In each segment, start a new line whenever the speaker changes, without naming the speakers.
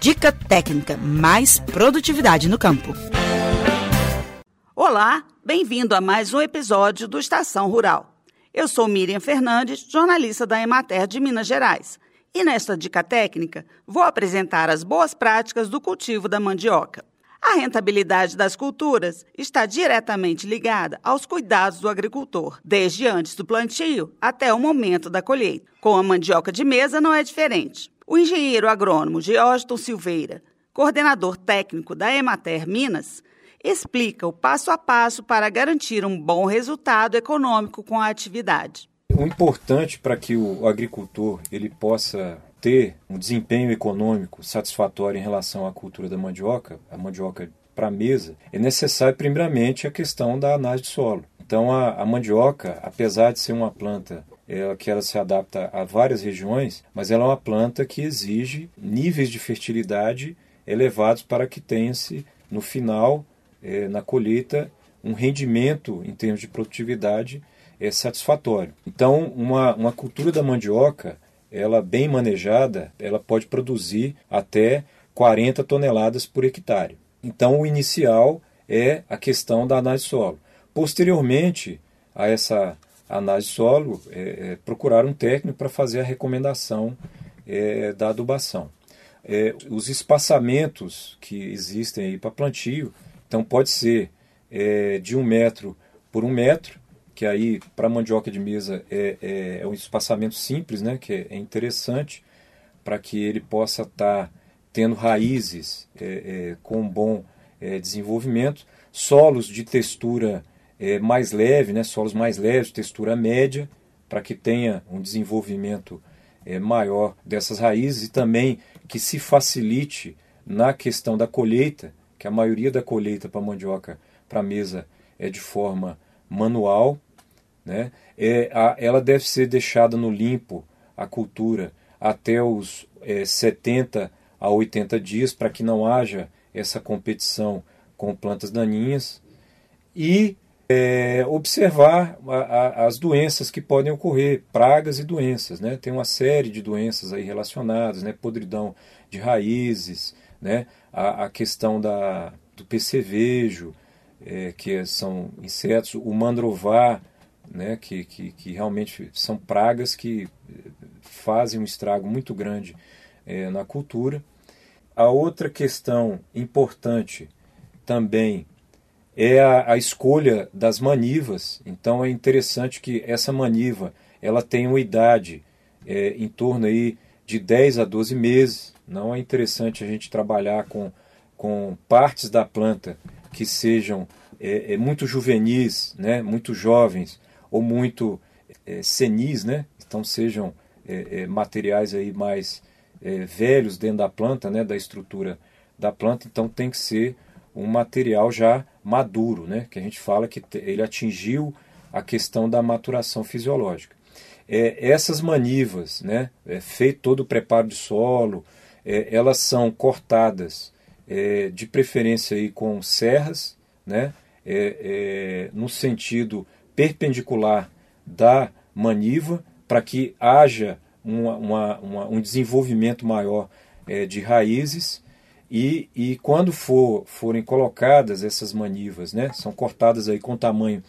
Dica técnica, mais produtividade no campo.
Olá, bem-vindo a mais um episódio do Estação Rural. Eu sou Miriam Fernandes, jornalista da Emater de Minas Gerais. E nesta dica técnica, vou apresentar as boas práticas do cultivo da mandioca. A rentabilidade das culturas está diretamente ligada aos cuidados do agricultor, desde antes do plantio até o momento da colheita. Com a mandioca de mesa não é diferente. O engenheiro agrônomo Georgton Silveira, coordenador técnico da Emater Minas, explica o passo a passo para garantir um bom resultado econômico com a atividade.
O importante para que o agricultor ele possa ter um desempenho econômico satisfatório em relação à cultura da mandioca, a mandioca para a mesa, é necessário primeiramente a questão da análise de solo. Então a, a mandioca, apesar de ser uma planta ela, que ela se adapta a várias regiões, mas ela é uma planta que exige níveis de fertilidade elevados para que tenha-se no final, é, na colheita, um rendimento em termos de produtividade é, satisfatório. Então uma, uma cultura da mandioca ela bem manejada, ela pode produzir até 40 toneladas por hectare. Então, o inicial é a questão da análise solo. Posteriormente a essa análise solo, é, é, procurar um técnico para fazer a recomendação é, da adubação. É, os espaçamentos que existem aí para plantio, então pode ser é, de um metro por um metro, que aí para mandioca de mesa é, é, um espaçamento simples, né, que é, interessante para que ele possa estar tá tendo raízes com um bom desenvolvimento, solos de textura mais leve, né, solos mais leves, textura média, para que tenha um desenvolvimento maior dessas raízes e também que se facilite na questão da colheita, que a maioria da colheita para mandioca para mesa é de forma manual, né? É, a, ela deve ser deixada no limpo, a cultura, até os é, 70 a 80 dias, para que não haja essa competição com plantas daninhas. E é, observar a, a, as doenças que podem ocorrer, pragas e doenças. Né? Tem uma série de doenças aí relacionadas, né? podridão de raízes, né? a, a questão da, do percevejo, é, que são insetos, o mandrovar, né, que, que, que realmente são pragas que eh, fazem um estrago muito grande é, na cultura. A outra questão importante também é a, a, escolha das manivas. Então é interessante que essa maniva ela tenha uma idade é, em torno aí de 10 a 12 meses. Não é interessante a gente trabalhar com, com partes da planta que sejam é, é muito juvenis, né, muito jovens, ou muito é, senis, né? Então sejam é, é, materiais aí mais é, velhos dentro da planta, né? Da estrutura da planta. Então tem que ser um material já maduro, né? Que a gente fala que ele atingiu a questão da maturação fisiológica. É, essas manivas, né? É, feito todo o preparo de solo, elas são cortadas de preferência aí com serras, né? no sentido perpendicular da maniva para que haja uma, uma, uma, um desenvolvimento maior é, de raízes e, e quando for, forem colocadas essas manivas, né, são cortadas aí com tamanho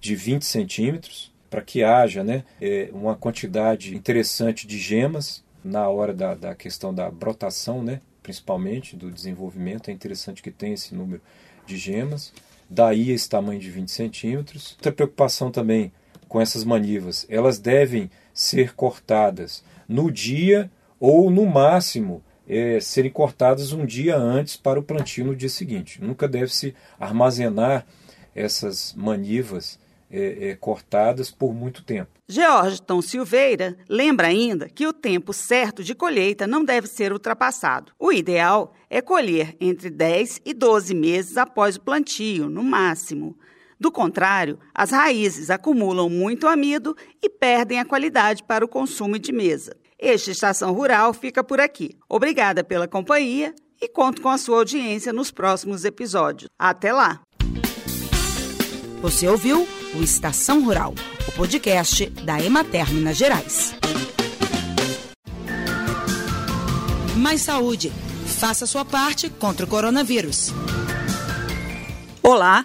de 20 centímetros para que haja né, é, uma quantidade interessante de gemas na hora da, da questão da brotação, né, principalmente do desenvolvimento, é interessante que tenha esse número de gemas. Daí esse tamanho de 20 centímetros. Outra preocupação também com essas manivas, elas devem ser cortadas no dia ou no máximo é, serem cortadas um dia antes para o plantio no dia seguinte. Nunca deve se armazenar essas manivas é, é, cortadas por muito tempo.
Georgton Silveira lembra ainda que o tempo certo de colheita não deve ser ultrapassado. O ideal é colher entre 10 e 12 meses após o plantio, no máximo. Do contrário, as raízes acumulam muito amido e perdem a qualidade para o consumo de mesa. Este Estação Rural fica por aqui. Obrigada pela companhia e conto com a sua audiência nos próximos episódios. Até lá!
Você ouviu o Estação Rural, o podcast da Emater Minas Gerais. Mais saúde Faça sua parte contra o coronavírus.
Olá!